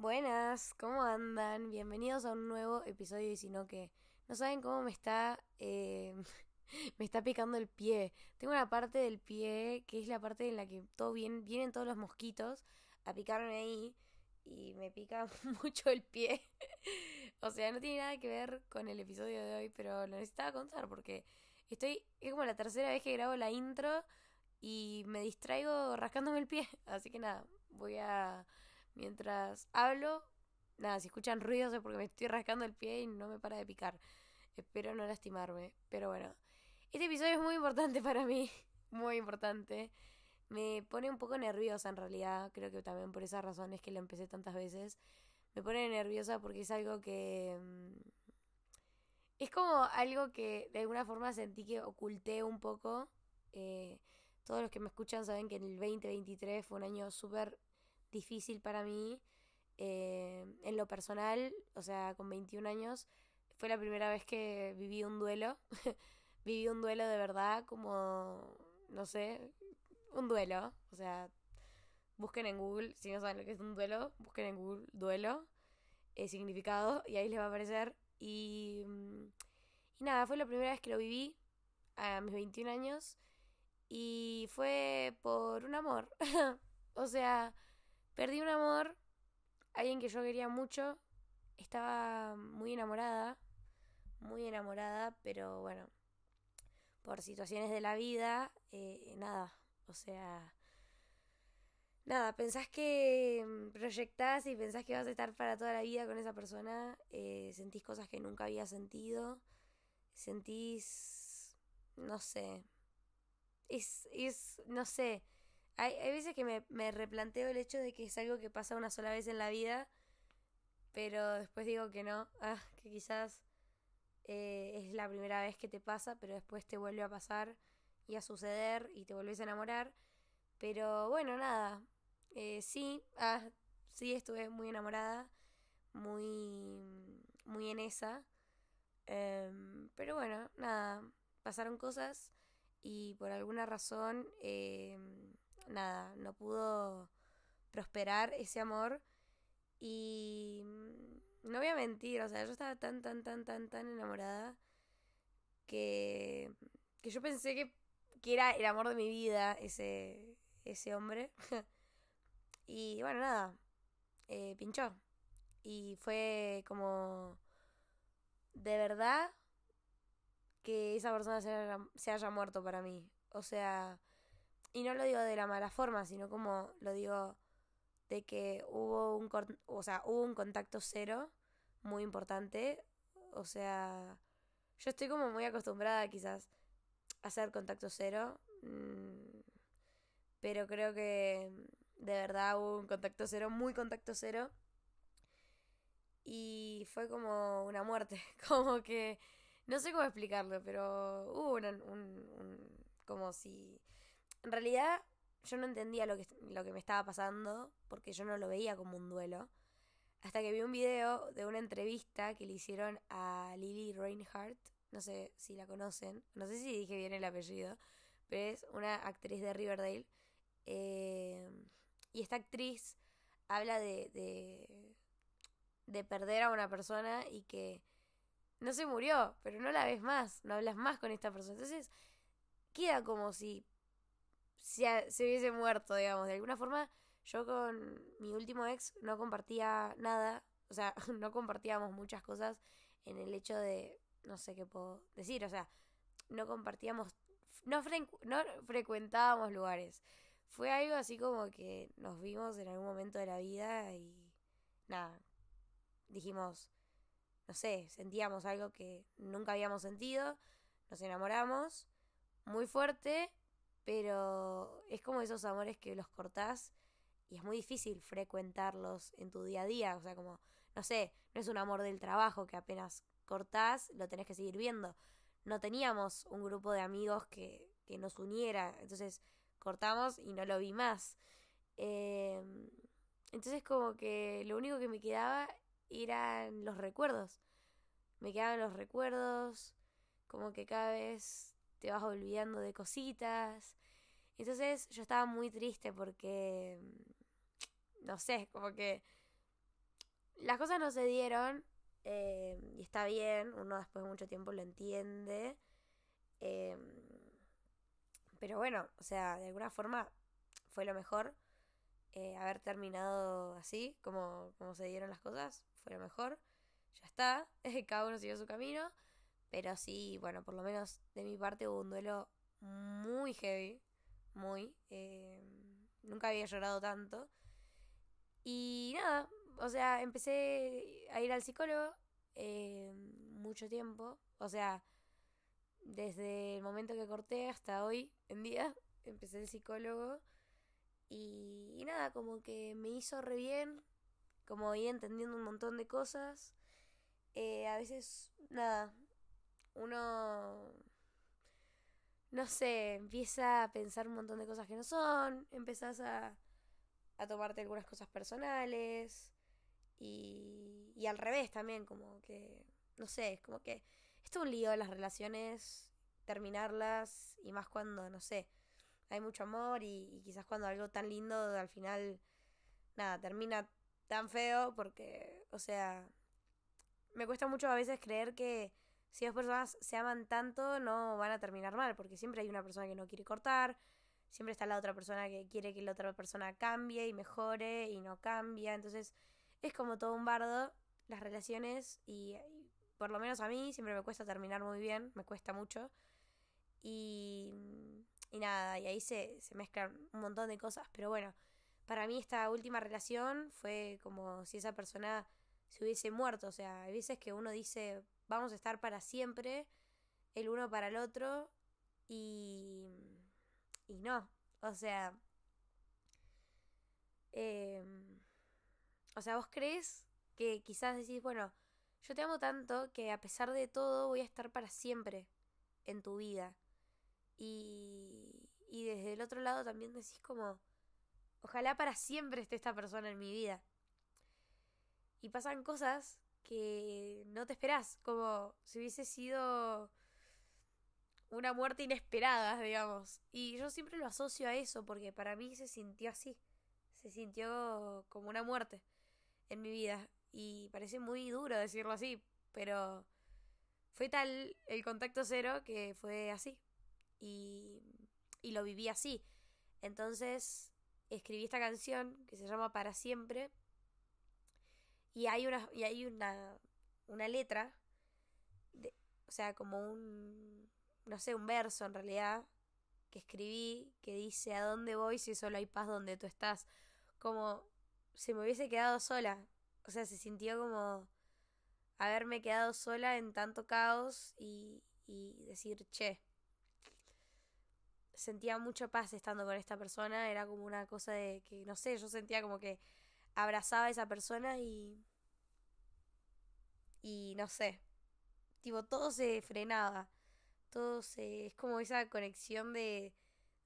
Buenas, ¿cómo andan? Bienvenidos a un nuevo episodio y si no que no saben cómo me está eh, me está picando el pie. Tengo una parte del pie que es la parte en la que todo bien, vienen todos los mosquitos a picarme ahí y me pica mucho el pie. o sea, no tiene nada que ver con el episodio de hoy, pero lo necesitaba contar porque estoy es como la tercera vez que grabo la intro y me distraigo rascándome el pie, así que nada, voy a mientras hablo, nada, si escuchan ruidos es porque me estoy rascando el pie y no me para de picar. Espero no lastimarme, pero bueno. Este episodio es muy importante para mí, muy importante. Me pone un poco nerviosa en realidad, creo que también por esa razón es que lo empecé tantas veces. Me pone nerviosa porque es algo que... Mm, es como algo que de alguna forma sentí que oculté un poco. Eh, todos los que me escuchan saben que el 2023 fue un año súper difícil para mí. Eh, en lo personal, o sea, con 21 años, fue la primera vez que viví un duelo. viví un duelo de verdad, como, no sé, un duelo. O sea, busquen en Google, si no saben lo que es un duelo, busquen en Google duelo, eh, significado, y ahí les va a aparecer. Y, mm, y nada, fue la primera vez que lo viví a mis 21 años. Y fue por un amor. o sea, Perdí un amor, alguien que yo quería mucho, estaba muy enamorada, muy enamorada, pero bueno, por situaciones de la vida, eh, nada, o sea, nada, pensás que mm, proyectás y pensás que vas a estar para toda la vida con esa persona, eh, sentís cosas que nunca había sentido, sentís, no sé, es, es, no sé, hay, hay veces que me, replanteo el hecho de que es algo que pasa una sola vez en la vida, pero después digo que no, ah, que quizás eh, es la primera vez que te pasa, pero después te vuelve a pasar y a suceder y te vuelves a enamorar. Pero bueno, nada, eh, sí, ah, sí estuve muy enamorada, muy, muy en esa. Em, pero bueno, nada, pasaron cosas y por alguna razón em, nada, no pudo prosperar ese amor. Y mm, no voy a mentir, o sea, yo estaba tan, tan, tan, tan, tan enamorada que, que yo pensé que, que era el amor de mi vida ese, ese hombre. y bueno, nada, eh, pinchó. Y fue como de verdad que esa persona se se haya muerto para mí. O sea, y no lo digo de la mala forma, sino como lo digo de que hubo un, o sea, hubo un contacto cero muy importante. O sea, yo estoy como muy acostumbrada quizás a hacer contacto cero. Mm, pero creo que de verdad hubo un contacto cero, muy contacto cero. Y fue como una muerte, como que... No sé cómo explicarlo, pero hubo un, un como si en realidad yo no entendía lo que, lo que me estaba pasando porque yo no lo veía como un duelo. Hasta que vi un video de una entrevista que le hicieron a Lily Reinhardt. No sé si la conocen. No sé si dije bien el apellido. Pero es una actriz de Riverdale. Eh, y esta actriz habla de, de, de perder a una persona y que no se murió, pero no la ves más, no hablas más con esta persona. Entonces queda como si se, se hubiese muerto, digamos. De alguna forma, yo con mi último ex no compartía nada, o sea, no compartíamos muchas cosas en el hecho de, no sé qué puedo decir, o sea, no compartíamos, no, no frecuentábamos lugares. Fue algo así como que nos vimos en algún momento de la vida y nada, dijimos, no sé, sentíamos algo que nunca habíamos sentido, nos enamoramos muy fuerte pero es como esos amores que los cortás y es muy difícil frecuentarlos en tu día a día. O sea, como, no sé, no es un amor del trabajo que apenas cortás, lo tenés que seguir viendo. No teníamos un grupo de amigos que, que nos uniera. Entonces cortamos y no lo vi más. Em, entonces como que lo único que me quedaba eran los recuerdos. Me quedaban los recuerdos, como que cada vez te vas olvidando de cositas. Entonces yo estaba muy triste porque, mm, no sé, como que las cosas no se dieron eh, y está bien, uno después de mucho tiempo lo entiende. Eh, pero bueno, o sea, de alguna forma fue lo mejor. Eh, haber terminado así, como, como se dieron las cosas, fue lo mejor. Ya está, cada uno siguió su camino. Pero sí, bueno, por lo menos de mi parte hubo un duelo muy heavy. Muy. nunca había llorado tanto. Y nada, o sea, empecé a ir al psicólogo eh, mucho tiempo. O sea, desde el momento que corté hasta hoy en día, empecé el psicólogo. Y, nada, como que me hizo re bien, como ir entendiendo un montón de cosas. Eh, a veces, nada, uno, no sé, empieza a pensar un montón de cosas que no son, empezás a, a tomarte algunas cosas personales, y, y al revés también, como que, no sé, es como que es un lío las relaciones, terminarlas y más cuando, no sé, hay mucho amor y, quizás cuando algo tan lindo al final, nada, termina tan feo porque, o sea, me cuesta mucho a veces creer que si dos personas se aman tanto no van a terminar mal, porque siempre hay una persona que no quiere cortar, siempre está la otra persona que quiere que la otra persona cambie y mejore y no cambia, entonces es como todo un bardo las relaciones y, por lo menos a mí siempre me cuesta terminar muy bien, me cuesta mucho. Y, y nada, y ahí se, se mezclan un montón de cosas, pero bueno, para mí esta última relación fue como si esa persona se hubiese muerto, o sea, hay veces que uno dice, vamos a estar para siempre, el uno para el otro, y, y no, o sea, eh, o sea, vos crees que quizás decís, bueno, yo te amo tanto que a pesar de todo voy a estar para siempre en tu vida. Y, y desde el otro lado también decís como, ojalá para siempre esté esta persona en mi vida. Y pasan cosas que no te esperás, como si hubiese sido una muerte inesperada, digamos. Y yo siempre lo asocio a eso, porque para mí se sintió así. Se sintió como una muerte en mi vida. Y parece muy duro decirlo así, pero fue tal el contacto cero que fue así. Y, y lo viví así. Entonces escribí esta canción que se llama Para siempre. Y hay una, y hay una, una letra, de, o sea, como un, no sé, un verso en realidad, que escribí que dice, ¿a dónde voy si solo hay paz donde tú estás? Como se me hubiese quedado sola. O sea, se sintió como haberme quedado sola en tanto caos y, y decir, che, sentía mucha paz estando con esta persona, era como una cosa de que, no sé, yo sentía como que abrazaba a esa persona y... Y no sé, tipo, todo se frenaba, todo se... es como esa conexión de,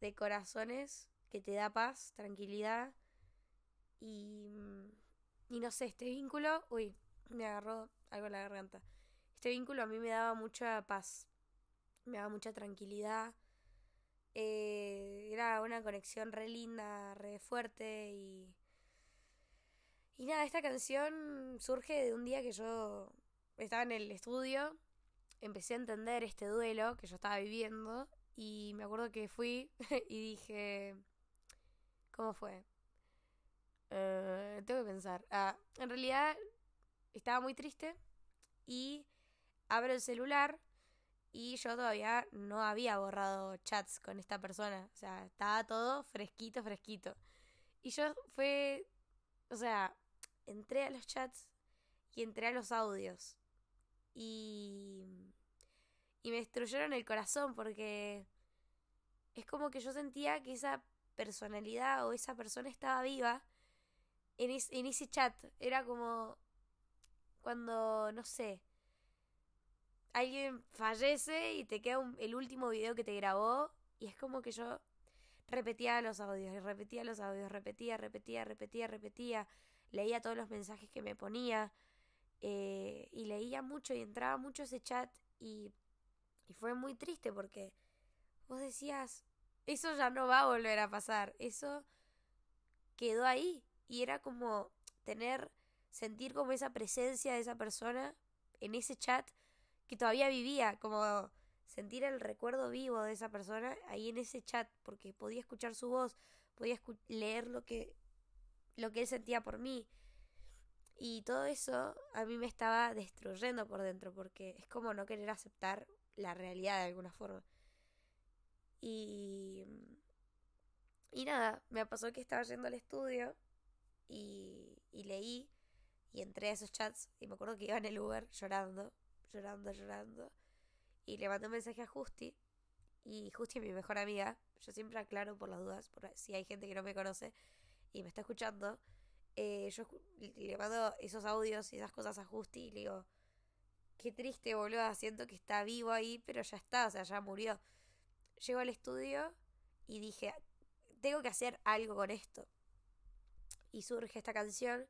de corazones que te da paz, tranquilidad y, y no sé, este vínculo, uy, me agarró algo en la garganta. Este vínculo a mí me daba mucha paz, me daba mucha tranquilidad. Eh, era una conexión re linda, re fuerte y... Y nada, esta canción surge de un día que yo estaba en el estudio, empecé a entender este duelo que yo estaba viviendo y me acuerdo que fui y dije, ¿cómo fue? Eh, tengo que pensar. Ah, en realidad estaba muy triste y abro el celular y yo todavía no había borrado chats con esta persona. O sea, estaba todo fresquito, fresquito. Y yo fue, o sea, entré a los chats y entré a los audios. Y, y me destruyeron el corazón porque es como que yo sentía que esa personalidad o esa persona estaba viva en, en ese chat. Era como cuando, no sé, alguien fallece y te queda el último video que te grabó y es como que yo repetía los audios y repetía los audios, repetía, repetía, repetía, repetía, leía todos los mensajes que me ponía eh, y leía mucho y entraba mucho ese chat y, y fue muy triste porque vos decías, eso ya no va a volver a pasar, eso quedó ahí y era como tener sentir como esa presencia de esa persona en ese chat que todavía vivía, como sentir el recuerdo vivo de esa persona ahí en ese chat, porque podía escuchar su voz, podía leer lo que, lo que él sentía por mí. Y todo eso a mí me estaba destruyendo por dentro, porque es como no querer aceptar la realidad de alguna forma. Y. Y nada, me pasó que estaba yendo al estudio y, y leí y entré a esos chats y me acuerdo que iba en el Uber llorando, llorando, llorando. Y le mandé un mensaje a Justi. Y Justi es mi mejor amiga. Yo siempre aclaro por las dudas, por si hay gente que no me conoce y me está escuchando. Eh, yo le mando esos audios y esas cosas a Justi y le digo, qué triste, boludo, siento que está vivo ahí, pero ya está, o sea, ya murió. Llego al estudio y dije, tengo que hacer algo con esto. Y surge esta canción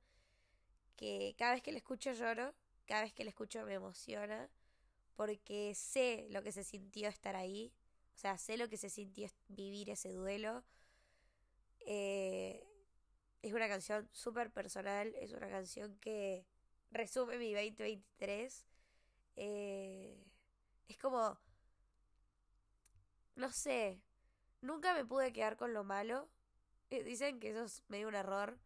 que cada vez que la escucho lloro, cada vez que la escucho me emociona, porque sé lo que se sintió estar ahí, o sea, sé lo que se sintió vivir ese duelo. Eh, es una canción súper personal, es una canción que resume mi 2023. Eh, es como, no sé, nunca me pude quedar con lo malo. Eh, dicen que eso es medio un error.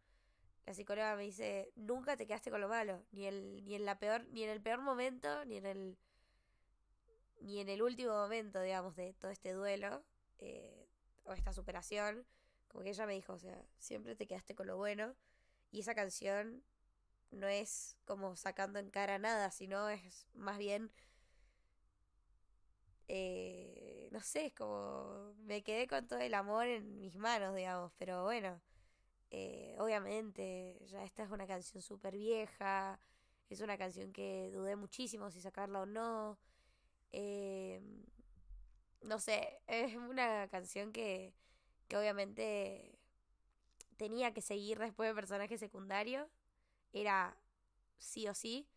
La psicóloga me dice, nunca te quedaste con lo malo, ni, el, ni en la peor, ni en el peor momento, ni en el ni en el último momento, digamos, de todo este duelo eh, o esta superación, como que ella me dijo, o sea, siempre te quedaste con lo bueno y esa canción no es como sacando en cara nada, sino es más bien, eh, no sé, es como me quedé con todo el amor en mis manos, digamos, pero bueno, eh, obviamente ya esta es una canción súper vieja, es una canción que dudé muchísimo si sacarla o no. Eh, no sé, es una canción que, que obviamente tenía que seguir después de personaje secundario. Era sí o sí.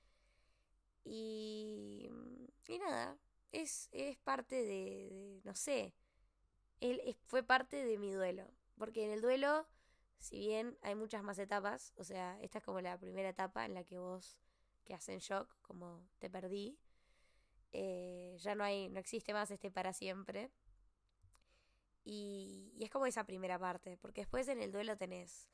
Y, y nada, es, es parte de, no sé, él fue parte de mi duelo. Porque en el duelo, si bien hay muchas más etapas, o sea, esta es como la primera etapa en la que vos quedas en shock, como te perdí. Eh, ya no hay, no existe más este para siempre. Y, es como esa primera parte, porque después en el duelo tenés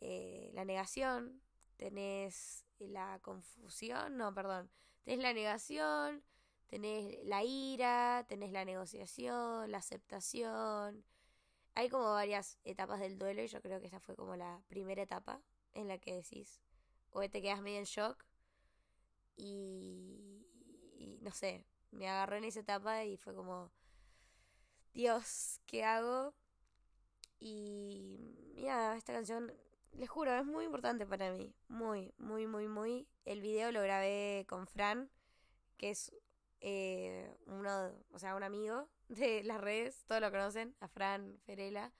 eh, la negación, tenés la confusión, no, perdón, tenés la negación, tenés la ira, tenés la negociación, la aceptación. Hay como varias etapas del duelo y yo creo que esa fue como la primera etapa en la que decís, o te quedas medio en shock y, y no sé, me agarró en esa etapa y fue como, Dios, ¿qué hago? Y mira, esta canción, les juro, es muy importante para mí, muy, muy, muy, muy. El video lo grabé con Fran, que es eh, uno, o sea, un amigo de las redes, todos lo conocen, a Fran Ferela.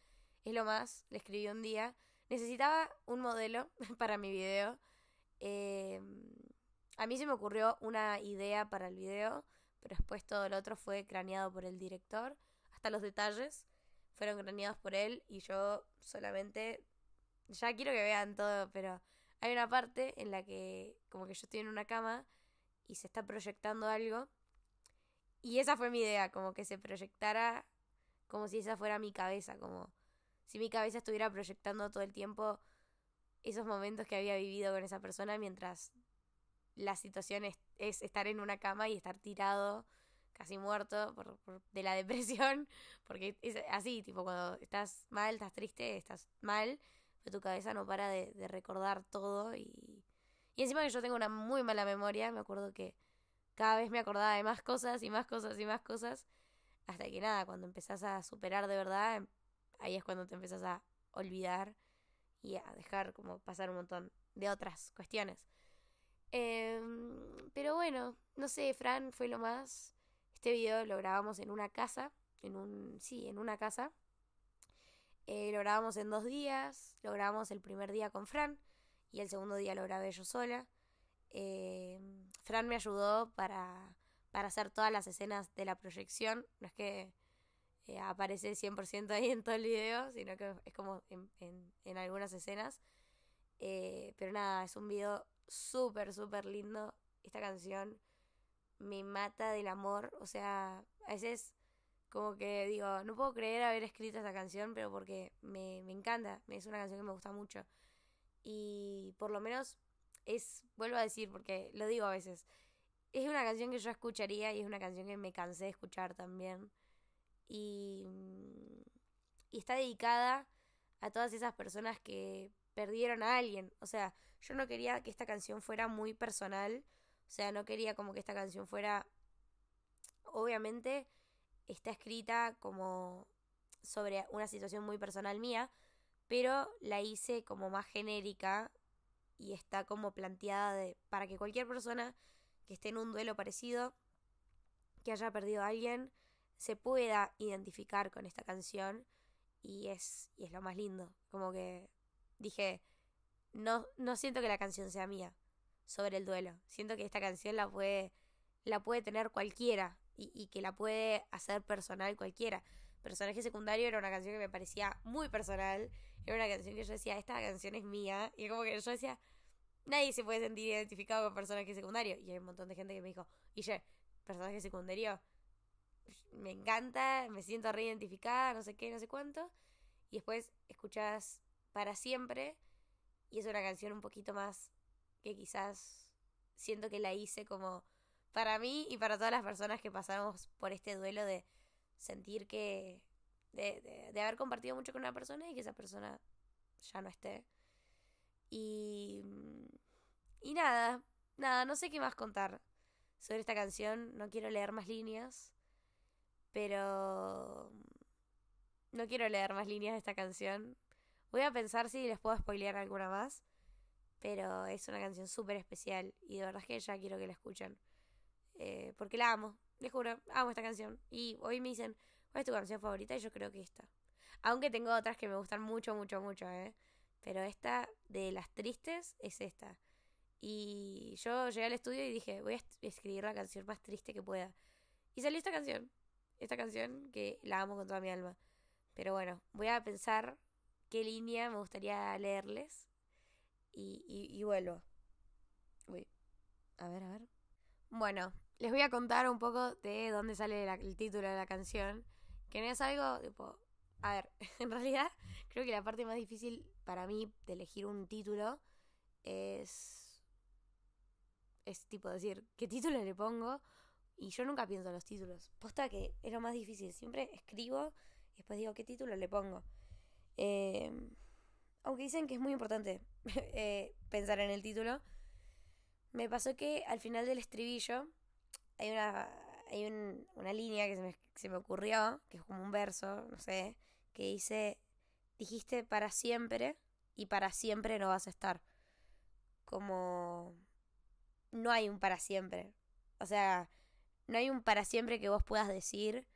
Es lo más, le escribí un día. Necesitaba un modelo para mi video. Eh, a mí se me ocurrió una idea para el video, pero después todo lo otro fue craneado por el director. Hasta los detalles fueron craneados por él y yo solamente... Ya quiero que vean todo, pero hay una parte en la que como que yo estoy en una cama y se está proyectando algo. Y esa fue mi idea, como que se proyectara como si esa fuera mi cabeza, como si mi cabeza estuviera proyectando todo el tiempo esos momentos que había vivido con esa persona mientras la situación es, estar en una cama y estar tirado, casi muerto por, de la depresión, porque es así, tipo cuando estás mal, estás triste, estás mal, pero tu cabeza no para de, recordar todo y, y encima que yo tengo una muy mala memoria, me acuerdo que cada vez me acordaba de más cosas y más cosas y más cosas, hasta que nada, cuando empezás a superar de verdad, ahí es cuando te empezás a olvidar y a dejar como pasar un montón de otras cuestiones. Em, pero bueno, no sé, Fran fue lo más. Este video lo grabamos en una casa, en un, sí, en una casa. Eh, lo grabamos en dos días, lo grabamos el primer día con Fran y el segundo día lo grabé yo sola. Em, Fran me ayudó para, para hacer todas las escenas de la proyección, no es que eh, aparece 100% ahí en todo el video, sino que es como en, en, algunas escenas. Eh, pero nada, es un video súper, súper lindo. Esta canción me mata del amor. O sea, a veces como que digo, no puedo creer haber escrito esta canción, pero porque me, me encanta. Es una canción que me gusta mucho. Y por lo menos es, vuelvo a decir, porque lo digo a veces, es una canción que yo escucharía y es una canción que me cansé de escuchar también. Y, y está dedicada a todas esas personas que perdieron a alguien. O sea, yo no quería que esta canción fuera muy personal. O sea, no quería como que esta canción fuera... Obviamente está escrita como sobre una situación muy personal mía, pero la hice como más genérica y está como planteada de, para que cualquier persona que esté en un duelo parecido, que haya perdido a alguien, se pueda identificar con esta canción y es, y es lo más lindo. Como que dije, no, no siento que la canción sea mía sobre el duelo. Siento que esta canción la puede, la puede tener cualquiera y, y que la puede hacer personal cualquiera. Personaje secundario era una canción que me parecía muy personal. Era una canción que yo decía, esta canción es mía. Y como que yo decía, nadie se puede sentir identificado con personaje secundario. Y hay un montón de gente que me dijo, y yo, personaje secundario, me encanta, me siento reidentificada, no sé qué, no sé cuánto. Y después escuchas para siempre. Y es una canción un poquito más que quizás siento que la hice como para mí y para todas las personas que pasamos por este duelo de sentir que. de, de haber compartido mucho con una persona y que esa persona ya no esté. Y. Y nada, nada, no sé qué más contar sobre esta canción. No quiero leer más líneas. Pero. No quiero leer más líneas de esta canción. Voy a pensar si les puedo spoilear alguna más. Pero es una canción súper especial. Y de verdad es que ya quiero que la escuchen. Eh, porque la amo. Les juro, amo esta canción. Y hoy me dicen, ¿cuál es tu canción favorita? Y yo creo que esta. Aunque tengo otras que me gustan mucho, mucho, mucho, ¿eh? Pero esta de las tristes es esta. Y yo llegué al estudio y dije, voy a escribir la canción más triste que pueda. Y salió esta canción. Esta canción que la amo con toda mi alma. Pero bueno, voy a pensar qué línea me gustaría leerles. Y, vuelvo. Uy. A ver, a ver. Bueno, les voy a contar un poco de dónde sale el título de la canción. Que no es algo tipo. A ver, en realidad creo que la parte más difícil para mí de elegir un título es. Es tipo decir, ¿qué título le pongo? Y yo nunca pienso en los títulos. Posta que es lo más difícil. Siempre escribo y después digo, ¿qué título le pongo? Eh, aunque dicen que es muy importante eh, pensar en el título. Me pasó que al final del estribillo hay una, hay una línea que se me ocurrió, que es como un verso, no sé, que dice, dijiste para siempre y para siempre no vas a estar. Como no hay un para siempre. O sea, no hay un para siempre que vos puedas decir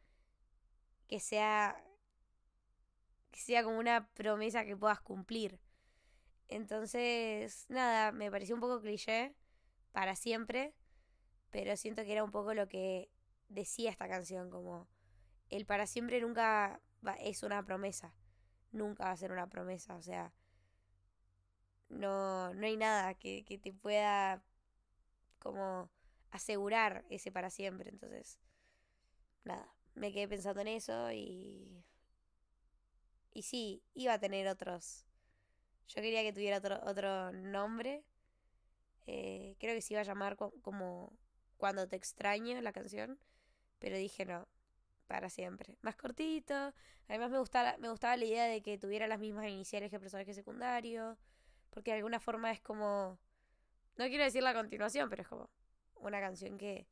que sea que sea como una promesa que puedas cumplir. Entonces, nada, me pareció un poco cliché para siempre, pero siento que era un poco lo que decía esta canción, como el para siempre nunca es una promesa, nunca va a ser una promesa, o sea, no, no hay nada que, que te pueda como asegurar ese para siempre, entonces, nada, me quedé pensando en eso y... Y sí, iba a tener otros. Yo quería que tuviera otro, otro nombre. Eh, creo que se iba a llamar como Cuando te extraño la canción. Pero dije no, para siempre. Más cortito. Además me gustaba, me gustaba la idea de que tuviera las mismas iniciales que el personaje secundario. Porque de alguna forma es como... No quiero decir la continuación, pero es como una canción que,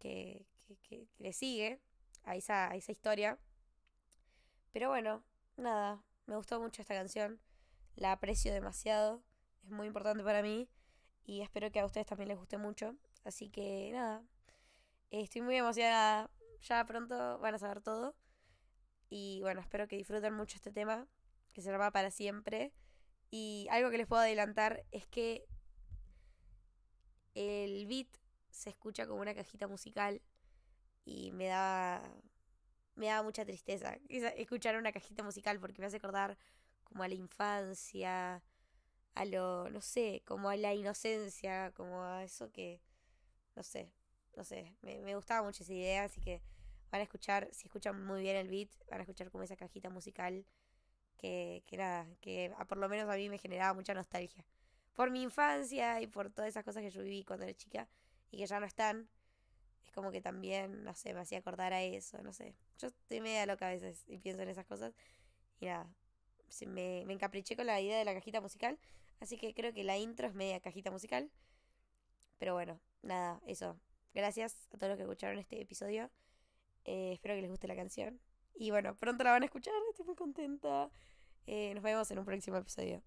que, que, le sigue a esa, a esa historia. Pero bueno, nada, me gustó mucho esta canción. La aprecio demasiado. Es muy importante para mí. Y espero que a ustedes también les guste mucho. Así que nada, estoy muy emocionada. Ya pronto van a saber todo. Y bueno, espero que disfruten mucho este tema, que se llama para siempre. Y algo que les puedo adelantar es que el beat se escucha como una cajita musical y me da me da mucha tristeza escuchar una cajita musical porque me hace acordar como a la infancia, a lo, no sé, como a la inocencia, como a eso que, no sé, no sé, me, me gustaba mucho esa idea, así que van a escuchar, si escuchan muy bien el beat, van a escuchar como esa cajita musical que, que nada, que por lo menos a mí me generaba mucha nostalgia. Por mi infancia y por todas esas cosas que yo viví cuando era chica y que ya no están. Como que también, no sé, me hacía acordar a eso, no sé. Yo estoy media loca a veces y pienso en esas cosas. Y nada, me, me encapriché con la idea de la cajita musical. Así que creo que la intro es media cajita musical. Pero bueno, nada, eso. Gracias a todos los que escucharon este episodio. Eh, espero que les guste la canción. Y bueno, pronto la van a escuchar, estoy muy contenta. Eh, nos vemos en un próximo episodio.